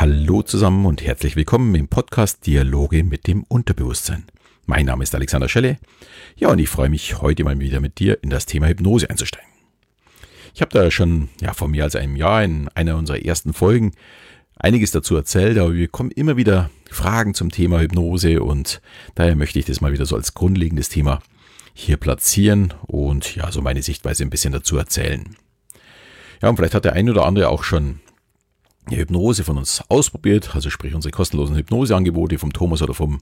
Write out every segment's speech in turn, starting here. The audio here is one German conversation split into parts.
Hallo zusammen und herzlich willkommen im Podcast Dialoge mit dem Unterbewusstsein. Mein Name ist Alexander Schelle. Ja, und ich freue mich, heute mal wieder mit dir in das Thema Hypnose einzusteigen. Ich habe da schon ja, vor mehr als einem Jahr in einer unserer ersten Folgen einiges dazu erzählt, aber wir kommen immer wieder Fragen zum Thema Hypnose und daher möchte ich das mal wieder so als grundlegendes Thema hier platzieren und ja, so meine Sichtweise ein bisschen dazu erzählen. Ja, und vielleicht hat der ein oder andere auch schon Hypnose von uns ausprobiert, also sprich unsere kostenlosen Hypnoseangebote vom Thomas oder von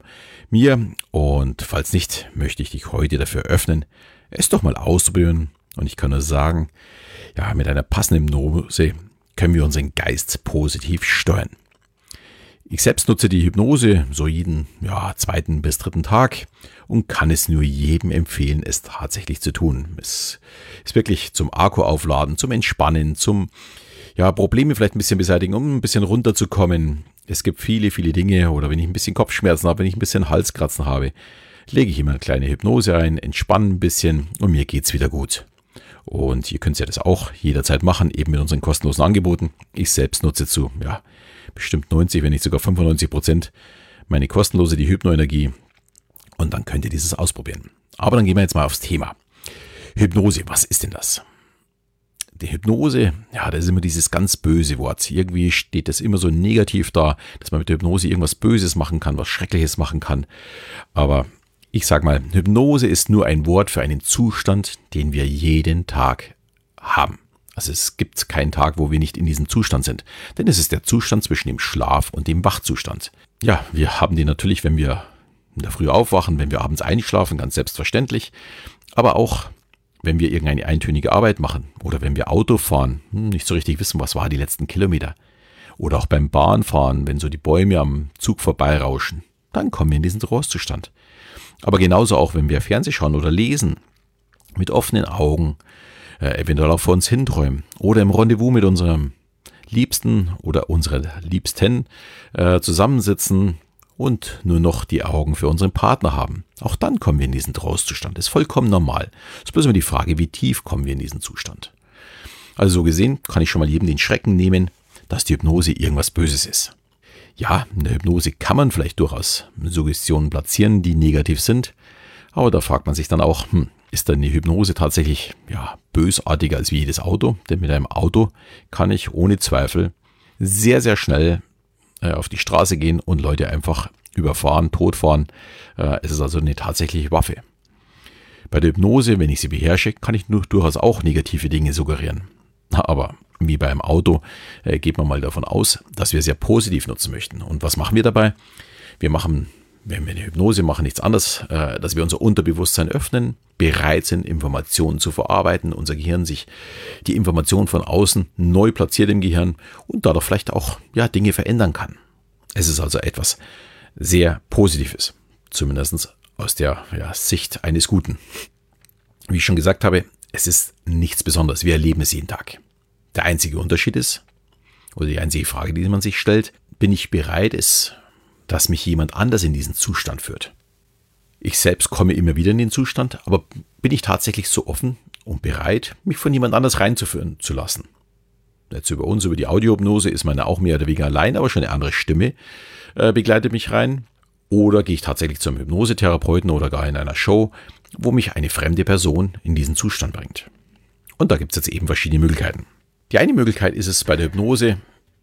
mir. Und falls nicht, möchte ich dich heute dafür öffnen, es doch mal auszuprobieren. Und ich kann nur sagen, ja, mit einer passenden Hypnose können wir unseren Geist positiv steuern. Ich selbst nutze die Hypnose so jeden ja, zweiten bis dritten Tag und kann es nur jedem empfehlen, es tatsächlich zu tun. Es ist wirklich zum Akku aufladen, zum Entspannen, zum ja, Probleme vielleicht ein bisschen beseitigen, um ein bisschen runterzukommen. Es gibt viele, viele Dinge oder wenn ich ein bisschen Kopfschmerzen habe, wenn ich ein bisschen Halskratzen habe, lege ich immer eine kleine Hypnose ein, entspanne ein bisschen und mir geht's wieder gut. Und ihr könnt ja das auch jederzeit machen, eben mit unseren kostenlosen Angeboten. Ich selbst nutze zu, ja, bestimmt 90, wenn nicht sogar 95 Prozent meine kostenlose, die Hypnoenergie. Und dann könnt ihr dieses ausprobieren. Aber dann gehen wir jetzt mal aufs Thema. Hypnose, was ist denn das? Die Hypnose, ja, das ist immer dieses ganz böse Wort. Irgendwie steht das immer so negativ da, dass man mit der Hypnose irgendwas Böses machen kann, was Schreckliches machen kann. Aber ich sag mal, Hypnose ist nur ein Wort für einen Zustand, den wir jeden Tag haben. Also es gibt keinen Tag, wo wir nicht in diesem Zustand sind. Denn es ist der Zustand zwischen dem Schlaf und dem Wachzustand. Ja, wir haben den natürlich, wenn wir in der Früh aufwachen, wenn wir abends einschlafen, ganz selbstverständlich. Aber auch wenn wir irgendeine eintönige Arbeit machen oder wenn wir Auto fahren, hm, nicht so richtig wissen, was war die letzten Kilometer. Oder auch beim Bahnfahren, wenn so die Bäume am Zug vorbeirauschen, dann kommen wir in diesen Trostzustand. Aber genauso auch, wenn wir Fernseh schauen oder lesen, mit offenen Augen, äh, eventuell auch vor uns hinträumen oder im Rendezvous mit unserem Liebsten oder unserer Liebsten äh, zusammensitzen, und nur noch die Augen für unseren Partner haben. Auch dann kommen wir in diesen Trostzustand. Das ist vollkommen normal. Es ist bloß immer die Frage, wie tief kommen wir in diesen Zustand. Also so gesehen kann ich schon mal jedem den Schrecken nehmen, dass die Hypnose irgendwas Böses ist. Ja, in der Hypnose kann man vielleicht durchaus Suggestionen platzieren, die negativ sind. Aber da fragt man sich dann auch, hm, ist dann die Hypnose tatsächlich ja, bösartiger als wie jedes Auto? Denn mit einem Auto kann ich ohne Zweifel sehr, sehr schnell äh, auf die Straße gehen und Leute einfach überfahren, totfahren. Äh, es ist also eine tatsächliche Waffe. Bei der Hypnose, wenn ich sie beherrsche, kann ich nur durchaus auch negative Dinge suggerieren. Aber wie beim Auto äh, geht man mal davon aus, dass wir sehr positiv nutzen möchten. Und was machen wir dabei? Wir machen wenn wir eine Hypnose machen, nichts anderes, äh, dass wir unser Unterbewusstsein öffnen, bereit sind, Informationen zu verarbeiten, unser Gehirn sich die Informationen von außen neu platziert im Gehirn und dadurch vielleicht auch ja, Dinge verändern kann. Es ist also etwas sehr Positives, zumindest aus der ja, Sicht eines Guten. Wie ich schon gesagt habe, es ist nichts Besonderes. Wir erleben es jeden Tag. Der einzige Unterschied ist, oder die einzige Frage, die man sich stellt, bin ich bereit, es dass mich jemand anders in diesen Zustand führt. Ich selbst komme immer wieder in den Zustand, aber bin ich tatsächlich so offen und bereit, mich von jemand anders reinzuführen zu lassen? Jetzt über uns, über die Audiohypnose ist meine auch mehr oder weniger allein, aber schon eine andere Stimme äh, begleitet mich rein. Oder gehe ich tatsächlich zum Hypnosetherapeuten oder gar in einer Show, wo mich eine fremde Person in diesen Zustand bringt. Und da gibt es jetzt eben verschiedene Möglichkeiten. Die eine Möglichkeit ist es bei der Hypnose,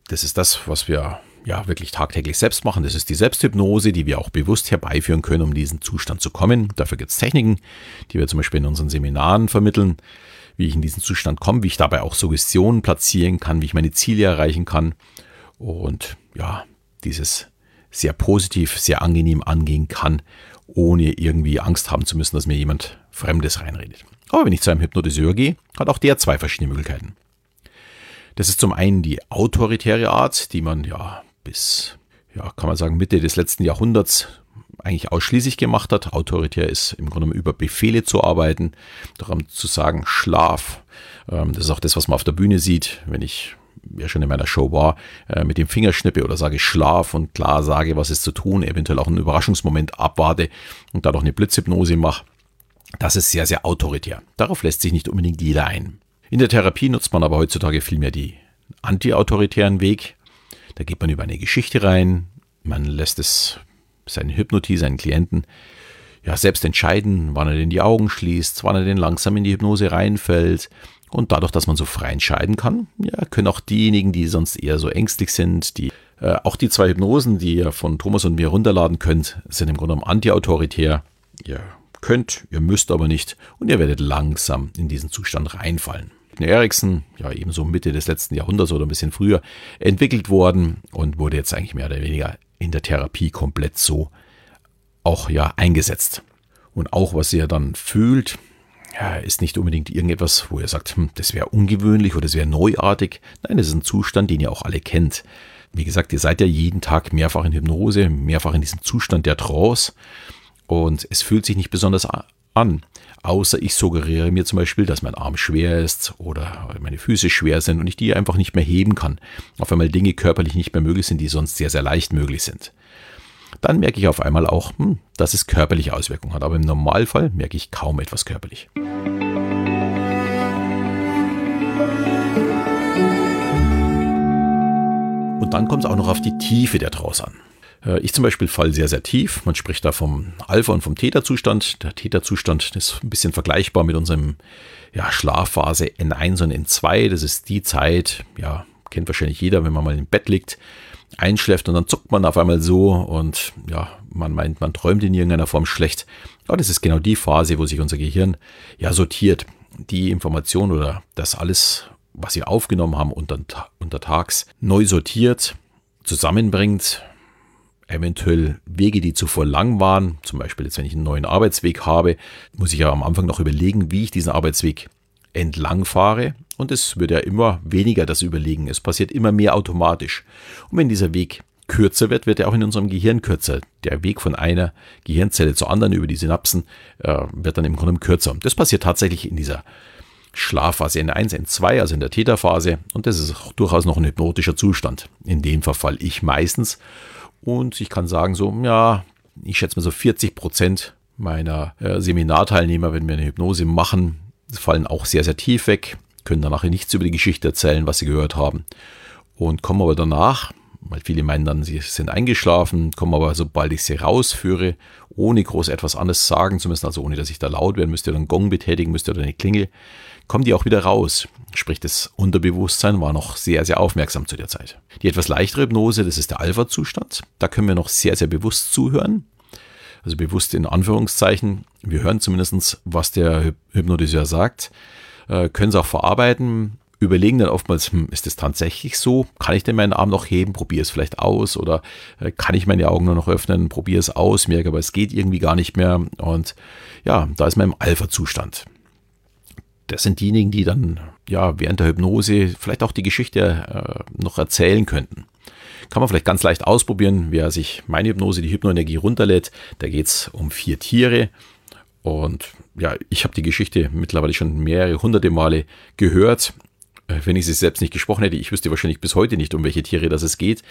das ist das, was wir ja wirklich tagtäglich selbst machen. Das ist die Selbsthypnose, die wir auch bewusst herbeiführen können, um diesen Zustand zu kommen. Dafür gibt es Techniken, die wir zum Beispiel in unseren Seminaren vermitteln, wie ich in diesen Zustand komme, wie ich dabei auch Suggestionen platzieren kann, wie ich meine Ziele erreichen kann und ja, dieses sehr positiv, sehr angenehm angehen kann, ohne irgendwie Angst haben zu müssen, dass mir jemand Fremdes reinredet. Aber wenn ich zu einem Hypnotiseur gehe, hat auch der zwei verschiedene Möglichkeiten. Das ist zum einen die autoritäre Art, die man ja bis, ja, kann man sagen, Mitte des letzten Jahrhunderts eigentlich ausschließlich gemacht hat. Autoritär ist im Grunde über Befehle zu arbeiten, darum zu sagen, Schlaf. Ähm, das ist auch das, was man auf der Bühne sieht, wenn ich ja schon in meiner Show war, äh, mit dem Fingerschnippe oder sage Schlaf und klar sage, was ist zu tun, eventuell auch einen Überraschungsmoment abwarte und dadurch eine Blitzhypnose mache. Das ist sehr, sehr autoritär. Darauf lässt sich nicht unbedingt jeder ein. In der Therapie nutzt man aber heutzutage vielmehr die anti-autoritären Weg. Da geht man über eine Geschichte rein, man lässt es seinen Hypnotie, seinen Klienten ja selbst entscheiden, wann er denn die Augen schließt, wann er denn langsam in die Hypnose reinfällt. Und dadurch, dass man so frei entscheiden kann, ja, können auch diejenigen, die sonst eher so ängstlich sind, die äh, auch die zwei Hypnosen, die ihr von Thomas und mir runterladen könnt, sind im Grunde genommen antiautoritär. Ihr könnt, ihr müsst aber nicht und ihr werdet langsam in diesen Zustand reinfallen. Erikson, ja ebenso Mitte des letzten Jahrhunderts oder ein bisschen früher, entwickelt worden und wurde jetzt eigentlich mehr oder weniger in der Therapie komplett so auch ja eingesetzt. Und auch was ihr dann fühlt, ja, ist nicht unbedingt irgendetwas, wo ihr sagt, hm, das wäre ungewöhnlich oder das wäre neuartig. Nein, das ist ein Zustand, den ihr auch alle kennt. Wie gesagt, ihr seid ja jeden Tag mehrfach in Hypnose, mehrfach in diesem Zustand der Trance und es fühlt sich nicht besonders an. Außer ich suggeriere mir zum Beispiel, dass mein Arm schwer ist oder meine Füße schwer sind und ich die einfach nicht mehr heben kann. Auf einmal Dinge körperlich nicht mehr möglich sind, die sonst sehr, sehr leicht möglich sind. Dann merke ich auf einmal auch, hm, dass es körperliche Auswirkungen hat. Aber im Normalfall merke ich kaum etwas körperlich. Und dann kommt es auch noch auf die Tiefe der Trance an. Äh, ich zum Beispiel falle sehr, sehr tief. Man spricht da vom Alpha- und vom Theta-Zustand. Der Theta-Zustand ist ein bisschen vergleichbar mit unserem ja, Schlafphase N1 und N2. Das ist die Zeit, ja, kennt wahrscheinlich jeder, wenn man mal im Bett liegt, einschläft und dann zuckt man auf einmal so und ja, man meint, man träumt in irgendeiner Form schlecht. Aber das ist genau die Phase, wo sich unser Gehirn ja sortiert. Die Information oder das alles was wir aufgenommen haben unter, untertags, neu sortiert, zusammenbringt, eventuell Wege, die zuvor lang waren, zum Beispiel jetzt, wenn ich einen neuen Arbeitsweg habe, muss ich ja am Anfang noch überlegen, wie ich diesen Arbeitsweg entlang fahre. Und es wird ja immer weniger das Überlegen. Es passiert immer mehr automatisch. Und wenn dieser Weg kürzer wird, wird er auch in unserem Gehirn kürzer. Der Weg von einer Gehirnzelle zur anderen über die Synapsen äh, wird dann im Grunde kürzer. Das passiert tatsächlich in dieser Schlafphase N1, N2, also in der Theta-Phase. Und das ist durchaus noch ein hypnotischer Zustand. In dem verfall ich meistens. Und ich kann sagen, so, ja, ich schätze mal so 40 Prozent meiner äh, Seminarteilnehmer, wenn wir eine Hypnose machen, fallen auch sehr, sehr tief weg, können danach nichts über die Geschichte erzählen, was sie gehört haben. Und kommen aber danach, weil viele meinen dann, sie sind eingeschlafen, kommen aber, sobald ich sie rausführe, ohne groß etwas anderes sagen zu müssen, also ohne dass ich da laut werden müsste oder einen Gong betätigen müsste oder eine Klingel, kommen die auch wieder raus. Sprich, das Unterbewusstsein war noch sehr, sehr aufmerksam zu der Zeit. Die etwas leichtere Hypnose, das ist der Alpha-Zustand. Da können wir noch sehr, sehr bewusst zuhören. Also bewusst in Anführungszeichen. Wir hören zumindest, was der Hypnotiseur sagt, äh, können es auch verarbeiten, überlegen dann oftmals, hm, ist das tatsächlich so? Kann ich denn meinen Arm noch heben? Probiere es vielleicht aus oder äh, kann ich meine Augen nur noch öffnen? Probiere es aus, merke aber, es geht irgendwie gar nicht mehr. Und ja, da ist man im Alpha-Zustand das sind diejenigen, die dann ja während der Hypnose vielleicht auch die Geschichte äh, noch erzählen könnten. Kann man vielleicht ganz leicht ausprobieren, wer sich meine Hypnose, die Hypnoenergie runterlädt. Da geht es um vier Tiere. Und ja, ich habe die Geschichte mittlerweile schon mehrere hunderte Male gehört. Äh, wenn ich sie selbst nicht gesprochen hätte, ich wüsste wahrscheinlich bis heute nicht, um welche Tiere das es geht.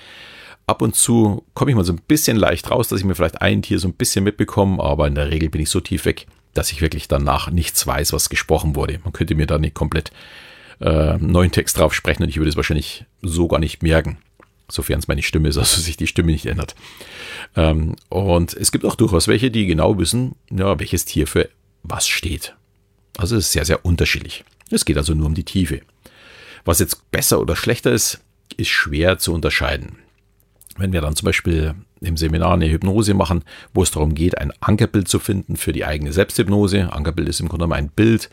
Ab und zu komme ich mal so ein bisschen leicht raus, dass ich mir vielleicht ein Tier so ein bisschen mitbekomme, aber in der Regel bin ich so tief weg, dass ich wirklich danach nichts weiß, was gesprochen wurde. Man könnte mir da nicht komplett äh, neuen Text drauf sprechen und ich würde es wahrscheinlich so gar nicht merken, sofern es meine Stimme ist, also sich die Stimme nicht ändert. Ähm, und es gibt auch durchaus welche, die genau wissen, ja, welches Tier für was steht. Also es ist sehr, sehr unterschiedlich. Es geht also nur um die Tiefe. Was jetzt besser oder schlechter ist, ist schwer zu unterscheiden. Wenn wir dann zum Beispiel im Seminar eine Hypnose machen, wo es darum geht, ein Ankerbild zu finden für die eigene Selbsthypnose. Ankerbild ist im Grunde genommen ein Bild,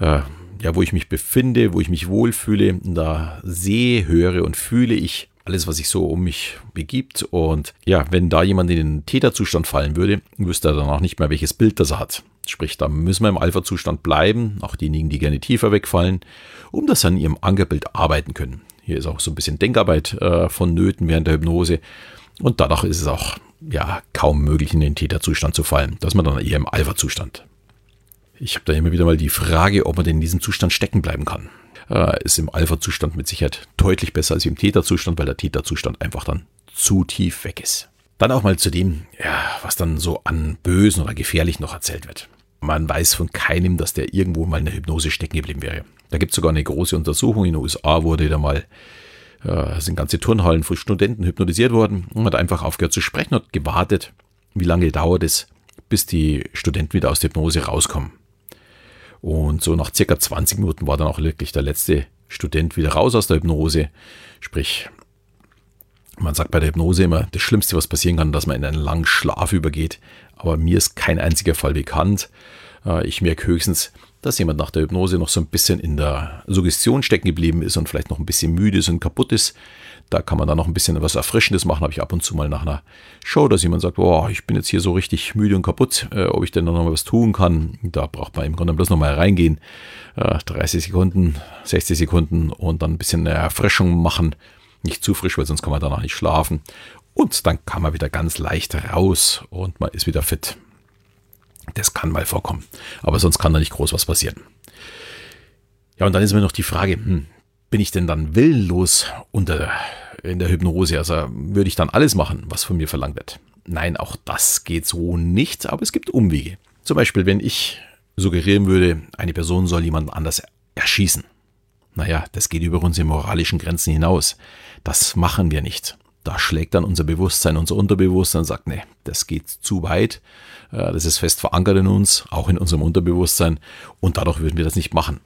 äh, ja, wo ich mich befinde, wo ich mich wohlfühle. Da sehe, höre und fühle ich alles, was sich so um mich begibt. Und ja, wenn da jemand in den Täterzustand fallen würde, wüsste er danach nicht mehr, welches Bild das er hat. Sprich, da müssen wir im Alpha-Zustand bleiben, auch diejenigen, die gerne tiefer wegfallen, um sie an ihrem Ankerbild arbeiten können. Hier ist auch so ein bisschen Denkarbeit äh, vonnöten während der Hypnose. Und dadurch ist es auch ja, kaum möglich, in den Täterzustand zu fallen. Da ist man dann eher im Alpha-Zustand. Ich habe da immer wieder mal die Frage, ob man denn in diesem Zustand stecken bleiben kann. Äh, ist im Alpha-Zustand mit Sicherheit deutlich besser als im Täterzustand, weil der Täterzustand einfach dann zu tief weg ist. Dann auch mal zu dem, ja, was dann so an bösen oder gefährlich noch erzählt wird. Man weiß von keinem, dass der irgendwo mal in der Hypnose stecken geblieben wäre. Da gibt es sogar eine große Untersuchung in den USA, wurde da mal äh, sind ganze Turnhallen von Studenten hypnotisiert worden und hat einfach aufgehört zu sprechen und gewartet, wie lange dauert es, bis die Studenten wieder aus der Hypnose rauskommen. Und so nach circa 20 Minuten war dann auch wirklich der letzte Student wieder raus aus der Hypnose. Sprich, man sagt bei der Hypnose immer, das Schlimmste, was passieren kann, dass man in einen langen Schlaf übergeht. Aber mir ist kein einziger Fall bekannt. Äh, ich merke höchstens, dass jemand nach der Hypnose noch so ein bisschen in der Suggestion stecken geblieben ist und vielleicht noch ein bisschen müde ist und kaputt ist. Da kann man dann noch ein bisschen was Erfrischendes machen. Habe ich ab und zu mal nach einer Show, dass jemand sagt, oh, ich bin jetzt hier so richtig müde und kaputt, äh, ob ich denn noch mal was tun kann. Da braucht man im Grunde bloß noch mal reingehen. Äh, 30 Sekunden, 60 Sekunden und dann ein bisschen eine Erfrischung machen. Nicht zu frisch, weil sonst kann man danach nicht schlafen. Und dann kann man wieder ganz leicht raus und man ist wieder fit. Das kann mal vorkommen. Aber sonst kann da nicht groß was passieren. Ja, und dann ist mir noch die Frage, hm, bin ich denn dann willenlos unter, in der Hypnose? Also würde ich dann alles machen, was von mir verlangt wird? Nein, auch das geht so nicht, aber es gibt Umwege. Zum Beispiel, wenn ich suggerieren würde, eine Person soll jemanden anders erschießen. Naja, das geht über unsere moralischen Grenzen hinaus. Das machen wir nicht. Da schlägt dann unser Bewusstsein, unser Unterbewusstsein und sagt, nee, das geht zu weit. Äh, das ist fest verankert in uns, auch in unserem Unterbewusstsein. Und dadurch würden wir das nicht machen.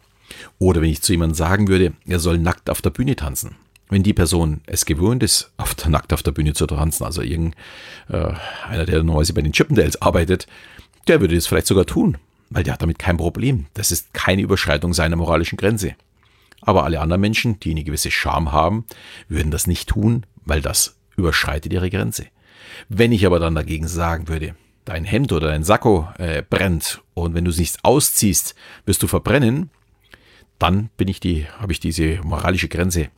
Oder wenn ich zu jemandem sagen würde, er soll nackt auf der Bühne tanzen. Wenn die Person es gewohnt ist, auf der, nackt auf der Bühne zu tanzen, also irgendeiner, äh, der normalerweise bei den Chippendales arbeitet, der würde das vielleicht sogar tun, weil der hat damit kein Problem. Das ist keine Überschreitung seiner moralischen Grenze. Aber alle anderen Menschen, die eine gewisse Scham haben, würden das nicht tun, weil das überschreitet ihre Grenze. Wenn ich aber dann dagegen sagen würde, dein Hemd oder dein Sakko äh, brennt und wenn du es nicht ausziehst, wirst du verbrennen, dann bin ich die, habe ich diese moralische Grenze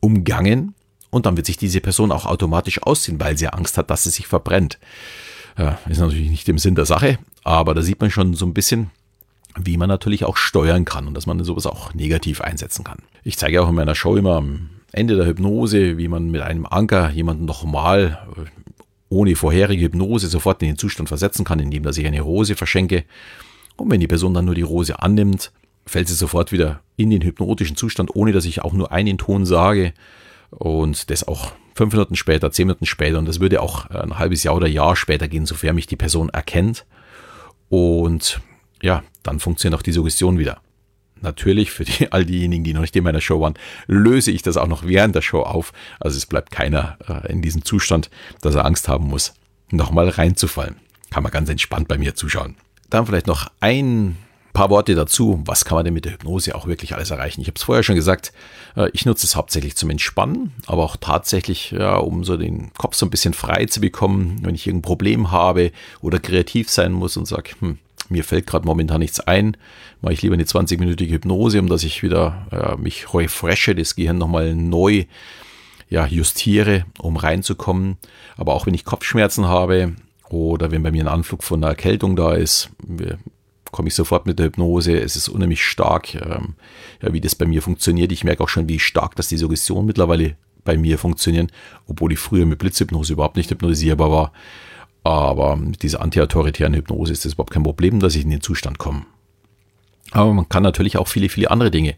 umgangen und dann wird sich diese Person auch automatisch ausziehen, weil sie Angst hat, dass sie sich verbrennt. Ja, ist natürlich nicht im Sinn der Sache, aber da sieht man schon so ein bisschen, wie man natürlich auch steuern kann und dass man sowas auch negativ einsetzen kann. Ich zeige auch in meiner Show immer am Ende der Hypnose, wie man mit einem Anker jemanden nochmal äh, ohne vorherige Hypnose sofort in den Zustand versetzen kann, indem dass ich eine Rose verschenke. Und wenn die Person dann nur die Rose annimmt, fällt sie sofort wieder in den hypnotischen Zustand, ohne dass ich auch nur einen Ton sage. Und das auch fünf Minuten später, zehn Minuten später. Und das würde auch ein halbes Jahr oder Jahr später gehen, sofern mich die Person erkennt. Und ja, dann funktioniert auch die Suggestion wieder. Natürlich für die, all diejenigen, die noch nicht in meiner Show waren, löse ich das auch noch während der Show auf. Also es bleibt keiner äh, in diesem Zustand, dass er Angst haben muss, nochmal reinzufallen. Kann man ganz entspannt bei mir zuschauen. Dann vielleicht noch ein paar Worte dazu. Was kann man denn mit der Hypnose auch wirklich alles erreichen? Ich habe es vorher schon gesagt, äh, ich nutze es hauptsächlich zum Entspannen, aber auch tatsächlich, ja, um so den Kopf so ein bisschen frei zu bekommen, wenn ich irgendein Problem habe oder kreativ sein muss und sage, hm, mir fällt gerade momentan nichts ein, mache ich lieber eine 20-minütige Hypnose, um dass ich wieder äh, mich refreshe, das Gehirn nochmal neu ja, justiere, um reinzukommen. Aber auch wenn ich Kopfschmerzen habe oder wenn bei mir ein Anflug von einer Erkältung da ist, komme ich sofort mit der Hypnose. Es ist unheimlich stark, ähm, ja, wie das bei mir funktioniert. Ich merke auch schon, wie stark dass die Suggestion mittlerweile bei mir funktionieren, obwohl ich früher mit Blitzhypnose überhaupt nicht hypnotisierbar war. Aber mit dieser antiautoritären Hypnose ist das überhaupt kein Problem, dass ich in den Zustand komme. Aber man kann natürlich auch viele, viele andere Dinge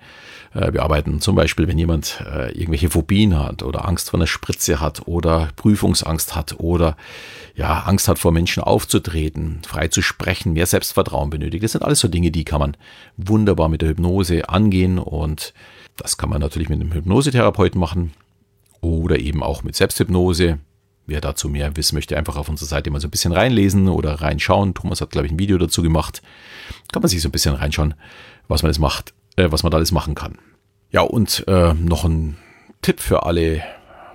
äh, bearbeiten. Zum Beispiel, wenn jemand äh, irgendwelche Phobien hat oder Angst vor einer Spritze hat oder Prüfungsangst hat oder ja, Angst hat vor Menschen aufzutreten, frei zu sprechen, mehr Selbstvertrauen benötigt. Das sind alles so Dinge, die kann man wunderbar mit der Hypnose angehen und das kann man natürlich mit einem Hypnosetherapeuten machen oder eben auch mit Selbsthypnose. Wer dazu mehr wissen möchte, einfach auf unserer Seite mal so ein bisschen reinlesen oder reinschauen. Thomas hat, glaube ich, ein Video dazu gemacht. Kann man sich so ein bisschen reinschauen, was man macht, äh, was man da alles machen kann. Ja, und äh, noch ein Tipp für alle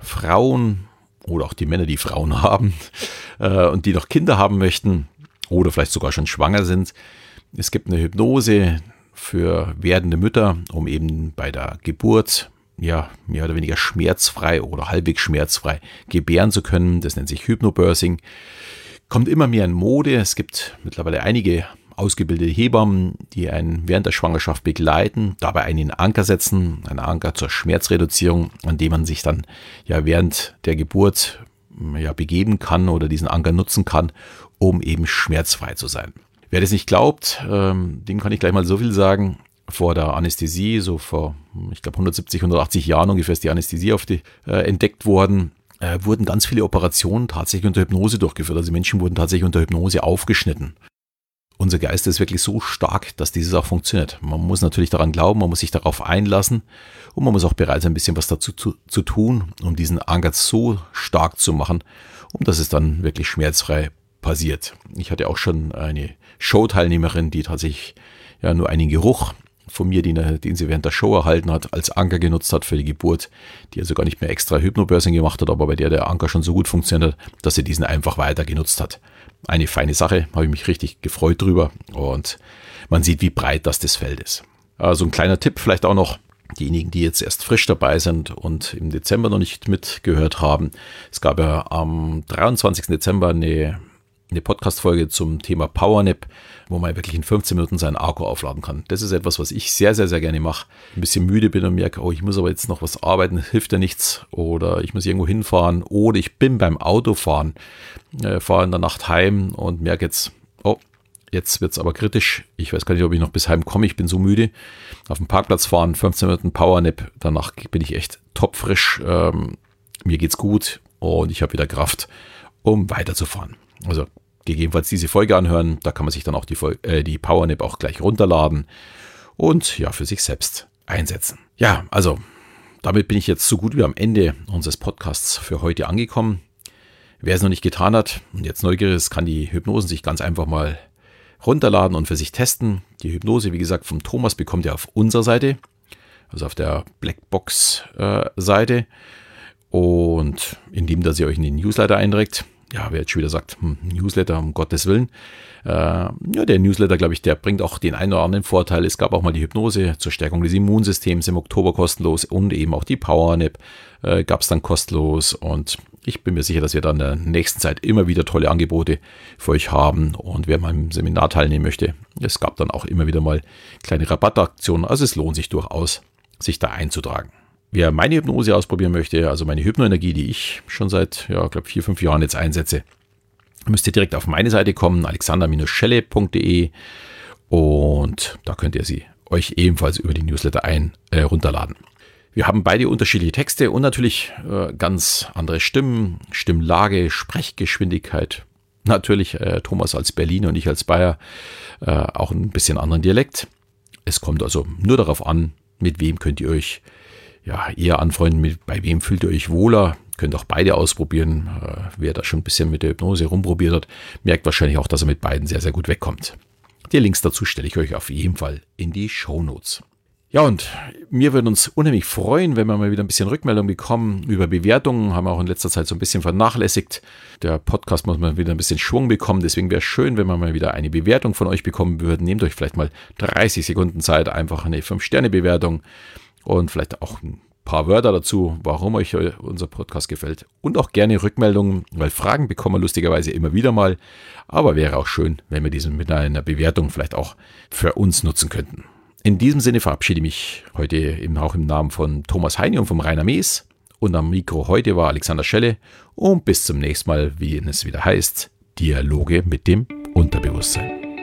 Frauen oder auch die Männer, die Frauen haben äh, und die noch Kinder haben möchten oder vielleicht sogar schon schwanger sind. Es gibt eine Hypnose für werdende Mütter, um eben bei der Geburt ja, mehr oder weniger schmerzfrei oder halbwegs schmerzfrei gebären zu können. Das nennt sich Hypnobirthing. Kommt immer mehr in Mode. Es gibt mittlerweile einige ausgebildete Hebammen, die einen während der Schwangerschaft begleiten, dabei einen Anker setzen, einen Anker zur Schmerzreduzierung, an dem man sich dann ja während der Geburt ja begeben kann oder diesen Anker nutzen kann, um eben schmerzfrei zu sein. Wer das nicht glaubt, ähm, dem kann ich gleich mal so viel sagen. Vor der Anästhesie, so vor, ich glaube, 170, 180 Jahren ungefähr ist die Anästhesie auf die, äh, entdeckt worden, äh, wurden ganz viele Operationen tatsächlich unter Hypnose durchgeführt. Also Menschen wurden tatsächlich unter Hypnose aufgeschnitten. Unser Geist ist wirklich so stark, dass dieses auch funktioniert. Man muss natürlich daran glauben, man muss sich darauf einlassen und man muss auch bereit sein, ein bisschen was dazu zu, zu tun, um diesen Anker so stark zu machen, um dass es dann wirklich schmerzfrei passiert. Ich hatte auch schon eine Showteilnehmerin, die tatsächlich ja nur einen Geruch von mir, den, den sie während der Show erhalten hat, als Anker genutzt hat für die Geburt, die also gar nicht mehr extra Hypnobörsen gemacht hat, aber bei der der Anker schon so gut funktioniert, dass sie diesen einfach weiter genutzt hat. Eine feine Sache, habe ich mich richtig gefreut drüber und man sieht, wie breit das das Feld ist. Also ein kleiner Tipp vielleicht auch noch, diejenigen, die jetzt erst frisch dabei sind und im Dezember noch nicht mitgehört haben. Es gab ja am 23. Dezember eine eine Podcast-Folge zum Thema Powernap, wo man wirklich in 15 Minuten seinen Akku aufladen kann. Das ist etwas, was ich sehr, sehr, sehr gerne mache. Ein bisschen müde bin und merke, oh, ich muss aber jetzt noch was arbeiten, hilft ja nichts. Oder ich muss irgendwo hinfahren. Oder ich bin beim Autofahren, äh, fahre in der Nacht heim und merke jetzt, oh, jetzt wird es aber kritisch. Ich weiß gar nicht, ob ich noch bis heim komme. Ich bin so müde. Auf dem Parkplatz fahren, 15 Minuten Powernap. Danach bin ich echt topfrisch. Ähm, mir geht's gut und ich habe wieder Kraft, um weiterzufahren. Also gegebenenfalls diese Folge anhören. Da kann man sich dann auch die, äh, die Powernap auch gleich runterladen und ja, für sich selbst einsetzen. Ja, also damit bin ich jetzt so gut wie am Ende unseres Podcasts für heute angekommen. Wer es noch nicht getan hat und jetzt neugierig ist, kann die Hypnosen sich ganz einfach mal runterladen und für sich testen. Die Hypnose, wie gesagt, vom Thomas bekommt ihr auf unserer Seite, also auf der Blackbox-Seite. Äh, und indem, dass ihr euch in den Newsletter einträgt, ja, wer jetzt schon wieder sagt, hm, Newsletter, um Gottes Willen. Äh, ja, der Newsletter, glaube ich, der bringt auch den einen oder anderen Vorteil. Es gab auch mal die Hypnose zur Stärkung des Immunsystems im Oktober kostenlos und eben auch die Powernap äh, gab es dann kostenlos. Und ich bin mir sicher, dass wir dann in der nächsten Zeit immer wieder tolle Angebote für euch haben. Und wer mal im Seminar teilnehmen möchte, es gab dann auch immer wieder mal kleine Rabattaktionen. Also es lohnt sich durchaus, sich da einzutragen. Wer meine Hypnose ausprobieren möchte, also meine Hypnoenergie, die ich schon seit, ja, glaube vier, fünf Jahren jetzt einsetze, müsst ihr direkt auf meine Seite kommen, alexander-schelle.de und da könnt ihr sie euch ebenfalls über die Newsletter ein äh, runterladen. Wir haben beide unterschiedliche Texte und natürlich äh, ganz andere Stimmen, Stimmlage, Sprechgeschwindigkeit. Natürlich äh, Thomas als Berliner und ich als Bayer äh, auch ein bisschen anderen Dialekt. Es kommt also nur darauf an, mit wem könnt ihr euch ja, eher anfreunden, mit, bei wem fühlt ihr euch wohler. Könnt auch beide ausprobieren. Äh, wer da schon ein bisschen mit der Hypnose rumprobiert hat, merkt wahrscheinlich auch, dass er mit beiden sehr, sehr gut wegkommt. Die Links dazu stelle ich euch auf jeden Fall in die Show Notes. Ja, und wir würden uns unheimlich freuen, wenn wir mal wieder ein bisschen Rückmeldung bekommen über Bewertungen. Haben wir auch in letzter Zeit so ein bisschen vernachlässigt. Der Podcast muss mal wieder ein bisschen Schwung bekommen. Deswegen wäre es schön, wenn wir mal wieder eine Bewertung von euch bekommen würden. Nehmt euch vielleicht mal 30 Sekunden Zeit, einfach eine 5-Sterne-Bewertung und vielleicht auch ein paar Wörter dazu, warum euch unser Podcast gefällt und auch gerne Rückmeldungen, weil Fragen bekommen wir lustigerweise immer wieder mal, aber wäre auch schön, wenn wir diesen mit einer Bewertung vielleicht auch für uns nutzen könnten. In diesem Sinne verabschiede ich mich heute eben auch im Namen von Thomas Heine und vom Rainer Mees und am Mikro heute war Alexander Schelle und bis zum nächsten Mal, wie es wieder heißt, Dialoge mit dem Unterbewusstsein.